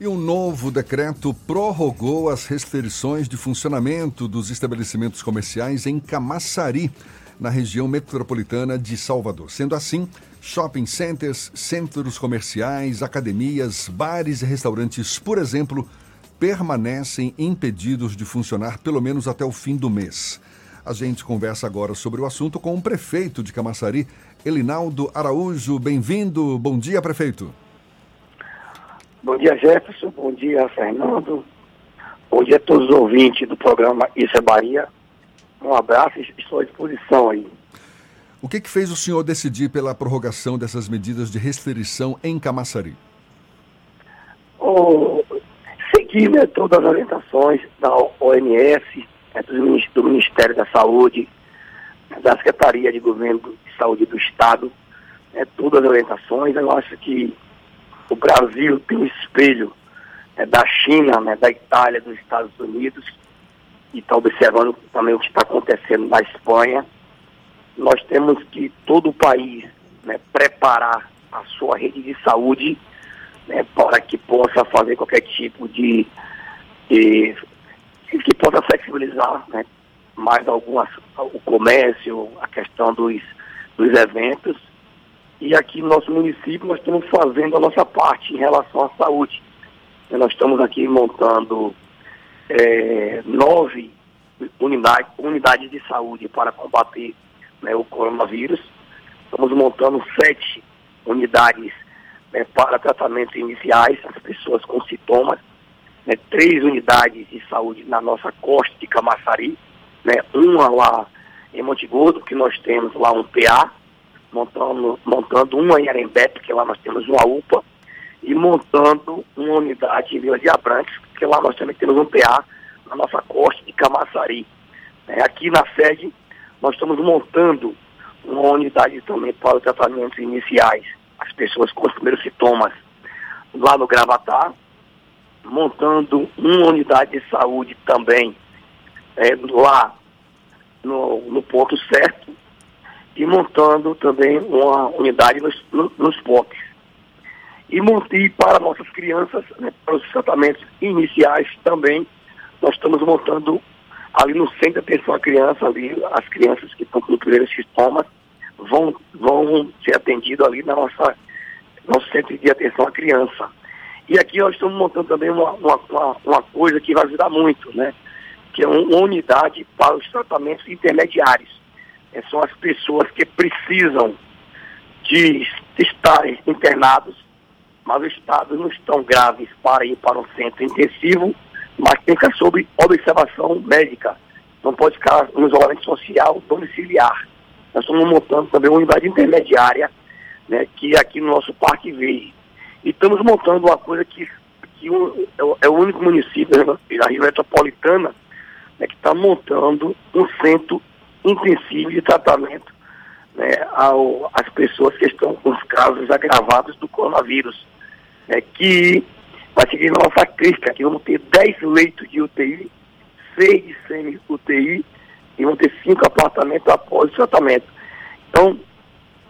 E um novo decreto prorrogou as restrições de funcionamento dos estabelecimentos comerciais em Camaçari, na região metropolitana de Salvador. Sendo assim, shopping centers, centros comerciais, academias, bares e restaurantes, por exemplo, permanecem impedidos de funcionar pelo menos até o fim do mês. A gente conversa agora sobre o assunto com o prefeito de Camaçari, Elinaldo Araújo. Bem-vindo. Bom dia, prefeito. Bom dia, Jefferson. Bom dia, Fernando. Bom dia a todos os ouvintes do programa Isso é Bahia. Um abraço e estou à disposição aí. O que, que fez o senhor decidir pela prorrogação dessas medidas de restrição em Camaçari? Oh, seguir né, todas as orientações da OMS, né, do Ministério da Saúde, da Secretaria de Governo de Saúde do Estado, né, todas as orientações. Eu acho que o Brasil tem um espelho né, da China, né, da Itália, dos Estados Unidos, e está observando também o que está acontecendo na Espanha. Nós temos que todo o país né, preparar a sua rede de saúde né, para que possa fazer qualquer tipo de, de que possa flexibilizar né, mais algumas o comércio, a questão dos, dos eventos e aqui no nosso município nós estamos fazendo a nossa parte em relação à saúde. Nós estamos aqui montando é, nove unidades, unidades de saúde para combater né, o coronavírus. Estamos montando sete unidades né, para tratamentos iniciais, as pessoas com sintomas. Né, três unidades de saúde na nossa costa de Camaçari, né, uma lá em Monte Gordo, que nós temos lá um PA, montando, montando uma em Arembé, porque lá nós temos uma UPA, e montando uma unidade em Vila de Abrantes, porque lá nós também temos um PA na nossa costa de Camaçari. É, aqui na sede, nós estamos montando uma unidade também para os tratamentos iniciais, as pessoas com os primeiros sintomas, lá no Gravatar, montando uma unidade de saúde também é, lá no, no ponto certo, e montando também uma unidade nos, nos POCs. E montei para nossas crianças, né, para os tratamentos iniciais também, nós estamos montando ali no centro de atenção à criança, ali, as crianças que estão com os primeiros sintomas vão, vão ser atendidas ali na nossa nosso centro de atenção à criança. E aqui nós estamos montando também uma, uma, uma, coisa que vai ajudar muito, né? Que é uma unidade para os tratamentos intermediários são as pessoas que precisam de estarem internados, mas os estados não estão graves para ir para um centro intensivo, mas tem que sob observação médica. Não pode ficar no isolamento social domiciliar. Nós estamos montando também uma unidade intermediária, né, que é aqui no nosso Parque Verde. E estamos montando uma coisa que, que um, é, é, o único município né, da Rio Metropolitana né, que está montando um centro intensivo de tratamento né, ao, às pessoas que estão com os casos agravados do coronavírus, né, que vai seguir na nossa crítica, que vamos ter 10 leitos de UTI, 6 de semi-UTI e vão ter 5 apartamentos após o tratamento. Então,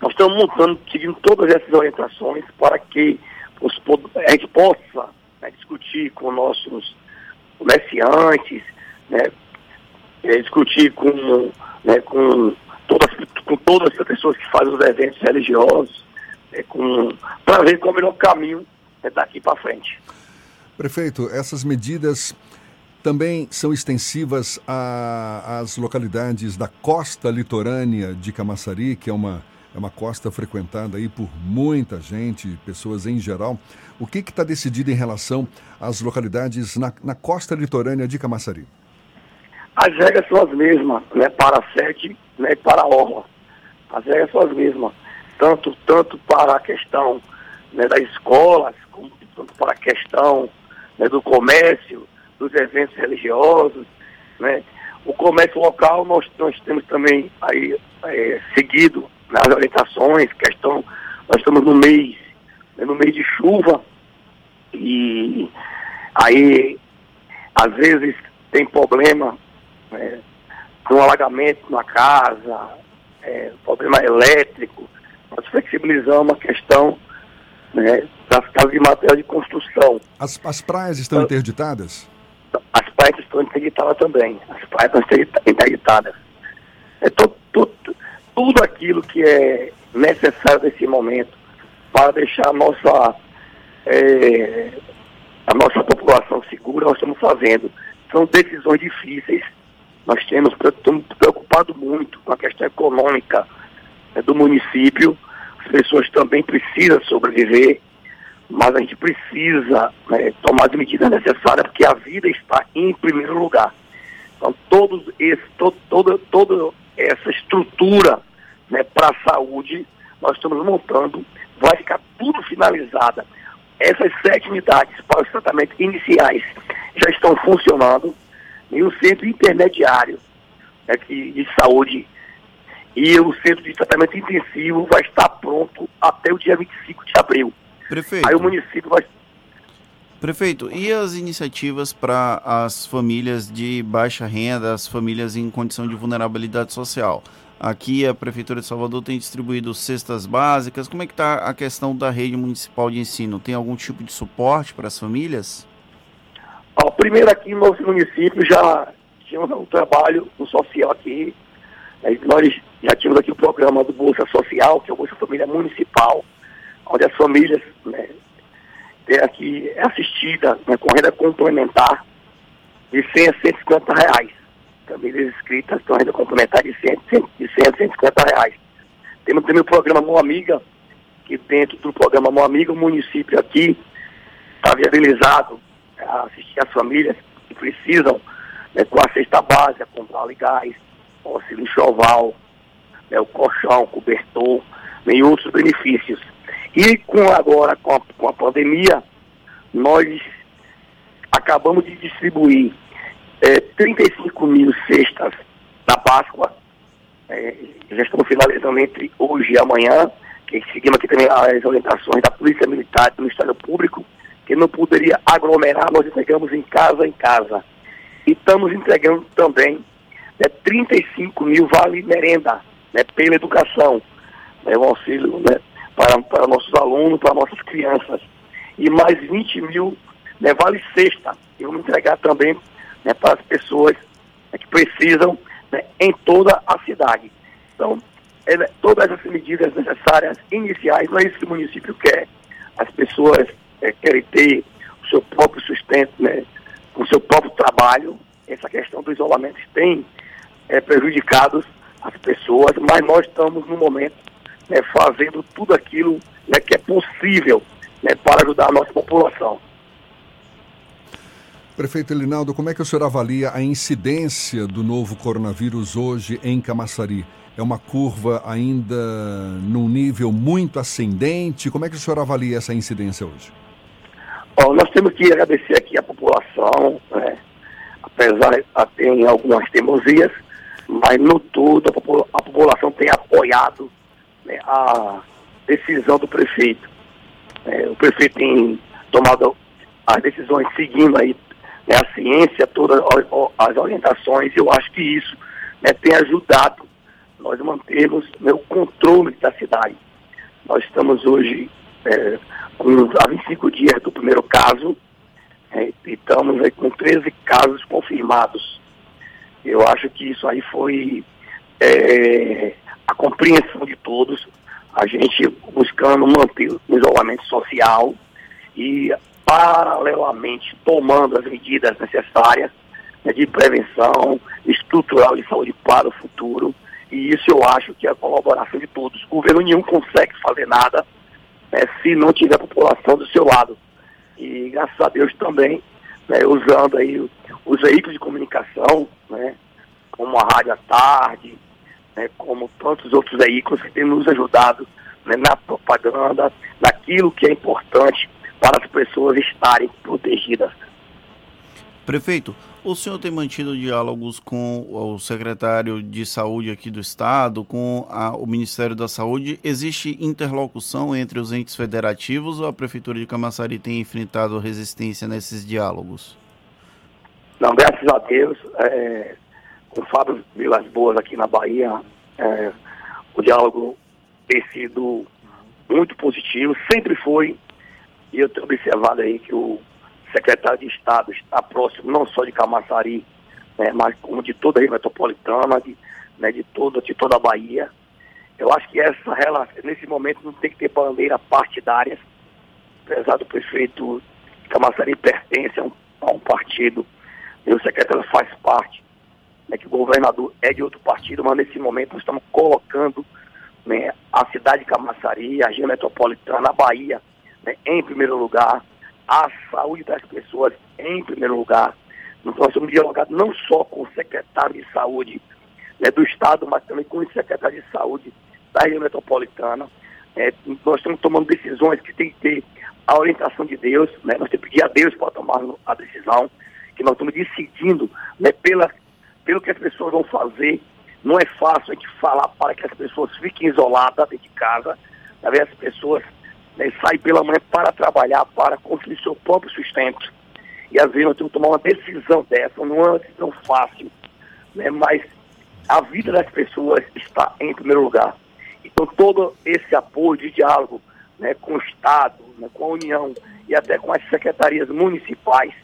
nós estamos montando, seguindo todas essas orientações para que os, a gente possa né, discutir com nossos comerciantes, né, é, discutir com né, com, todas, com todas as pessoas que fazem os eventos religiosos, né, para ver qual é o melhor caminho né, daqui para frente. Prefeito, essas medidas também são extensivas às localidades da costa litorânea de Camaçari, que é uma, é uma costa frequentada aí por muita gente, pessoas em geral. O que está decidido em relação às localidades na, na costa litorânea de Camaçari? As regras são as mesmas, né, para a sede né, e para a orla. As regras são as mesmas, tanto, tanto para a questão né, das escolas, como tanto para a questão né, do comércio, dos eventos religiosos. Né. O comércio local nós, nós temos também aí é, seguido nas orientações, questão, nós estamos no mês, né, no mês de chuva, e aí às vezes tem problema é, um alagamento na casa, é, problema elétrico. Nós flexibilizamos a questão né, das casas de material de construção. As, as praias estão então, interditadas? As praias estão interditadas também. As praias estão interditadas. É to, to, tudo aquilo que é necessário nesse momento para deixar a nossa, é, a nossa população segura, nós estamos fazendo. São decisões difíceis. Nós temos estamos preocupado muito com a questão econômica né, do município. As pessoas também precisam sobreviver, mas a gente precisa né, tomar as medidas necessárias porque a vida está em primeiro lugar. Então, todos esse, toda, toda essa estrutura né, para a saúde, nós estamos montando, vai ficar tudo finalizada. Essas sete unidades para os tratamentos iniciais já estão funcionando e o centro intermediário né, de saúde e o centro de tratamento intensivo vai estar pronto até o dia 25 de abril. Prefeito. Aí o município vai. Prefeito, e as iniciativas para as famílias de baixa renda, as famílias em condição de vulnerabilidade social? Aqui a Prefeitura de Salvador tem distribuído cestas básicas. Como é que está a questão da rede municipal de ensino? Tem algum tipo de suporte para as famílias? Ó, primeiro aqui no nosso município já tínhamos um trabalho no social aqui. Nós já tínhamos aqui o programa do Bolsa Social, que é o Bolsa Família Municipal, onde as famílias né, têm aqui é assistida né, com renda complementar de 100 a 150 reais. Famílias inscritas com renda complementar de 100, de 100 a 150 reais. Temos também o programa Mão Amiga, que dentro do programa Mão Amiga, o município aqui está viabilizado né, assistir as famílias que precisam né, com a cesta básica, com vale gás, auxílio enxoval, né, o colchão, o cobertor, nem outros benefícios. E com agora, com a, com a pandemia, nós acabamos de distribuir é, 35 mil cestas da Páscoa. É, já estamos finalizando entre hoje e amanhã, que seguimos aqui também as orientações da Polícia Militar e do Ministério Público, que não poderia aglomerar, nós entregamos em casa em casa. E estamos entregando também né, 35 mil vale merenda né, pela educação, né, o auxílio né, para, para nossos alunos, para nossas crianças. E mais 20 mil né, vale sexta, e vamos entregar também né, para as pessoas né, que precisam né, em toda a cidade. Então, é, todas essas medidas necessárias iniciais, não é isso que o município quer. As pessoas é, querem ter o seu próprio sustento, né, o seu próprio trabalho. Essa questão do isolamento tem é, prejudicado as pessoas, mas nós estamos no momento né, fazendo tudo aquilo né, que é possível né, para ajudar a nossa população. Prefeito Elinaldo, como é que o senhor avalia a incidência do novo coronavírus hoje em Camaçari? É uma curva ainda num nível muito ascendente? Como é que o senhor avalia essa incidência hoje? Bom, nós temos que agradecer aqui a população, né? apesar de ter algumas teimosias, mas no todo a, popula a população tem apoiado né, a decisão do prefeito. É, o prefeito tem tomado as decisões seguindo aí né, a ciência, todas as orientações, eu acho que isso né, tem ajudado nós mantermos né, o controle da cidade. Nós estamos hoje é, com, há 25 dias do primeiro caso, é, e estamos aí com 13 casos confirmados. Eu acho que isso aí foi é, a compreensão de todos, a gente buscando manter o isolamento social e paralelamente tomando as medidas necessárias né, de prevenção estrutural de saúde para o futuro. E isso eu acho que é a colaboração de todos. O governo nenhum consegue fazer nada né, se não tiver a população do seu lado. E graças a Deus também, né, usando aí os veículos de comunicação, né, como a Rádio à Tarde, né, como tantos outros veículos que têm nos ajudado né, na propaganda, naquilo que é importante para as pessoas estarem protegidas. Prefeito, o senhor tem mantido diálogos com o secretário de saúde aqui do estado, com a, o Ministério da Saúde. Existe interlocução entre os entes federativos ou a Prefeitura de Camaçari tem enfrentado resistência nesses diálogos? Não, graças a Deus, é, com o Fábio Vilas Boas aqui na Bahia, é, o diálogo tem sido muito positivo, sempre foi E eu tenho observado aí que o secretário de Estado está próximo não só de Camaçari, né, mas como de toda a região metropolitana, de, né, de, toda, de toda a Bahia. Eu acho que essa relação, nesse momento, não tem que ter bandeira partidária, apesar do prefeito Camaçari pertence a um, a um partido, e o secretário faz parte, né, que o governador é de outro partido, mas nesse momento nós estamos colocando né, a cidade de Camaçari, a região metropolitana, a Bahia, né, em primeiro lugar, a saúde das pessoas em primeiro lugar. Nós estamos dialogando não só com o secretário de saúde né, do Estado, mas também com o secretário de saúde da região metropolitana. É, nós estamos tomando decisões que tem que ter a orientação de Deus, né, nós temos que pedir a Deus para tomar a decisão, que nós estamos decidindo né, pela, pelo que as pessoas vão fazer. Não é fácil a gente falar para que as pessoas fiquem isoladas dentro de casa. Talvez as pessoas né, saem pela manhã para trabalhar, para construir seu próprio sustento. E às vezes nós temos que tomar uma decisão dessa, não é uma decisão fácil, né, mas a vida das pessoas está em primeiro lugar. Então todo esse apoio de diálogo né, com o Estado, né, com a União e até com as secretarias municipais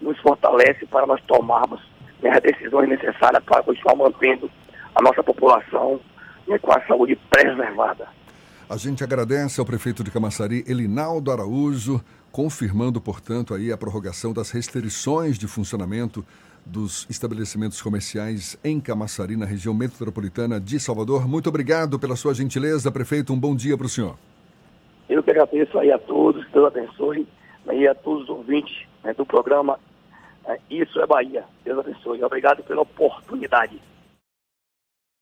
nos fortalece para nós tomarmos né, as decisões necessárias para continuar mantendo a nossa população né, com a saúde preservada. A gente agradece ao prefeito de Camaçari, Elinaldo Araújo, confirmando, portanto, aí a prorrogação das restrições de funcionamento dos estabelecimentos comerciais em Camaçari, na região metropolitana de Salvador. Muito obrigado pela sua gentileza, prefeito. Um bom dia para o senhor. Eu que agradeço aí a todos, Deus abençoe, né, e a todos os ouvintes né, do programa é, Isso é Bahia. Deus abençoe. Obrigado pela oportunidade.